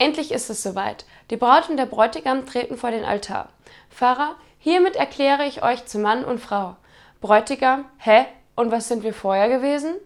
Endlich ist es soweit. Die Braut und der Bräutigam treten vor den Altar. Pfarrer, hiermit erkläre ich euch zu Mann und Frau. Bräutigam, hä? Und was sind wir vorher gewesen?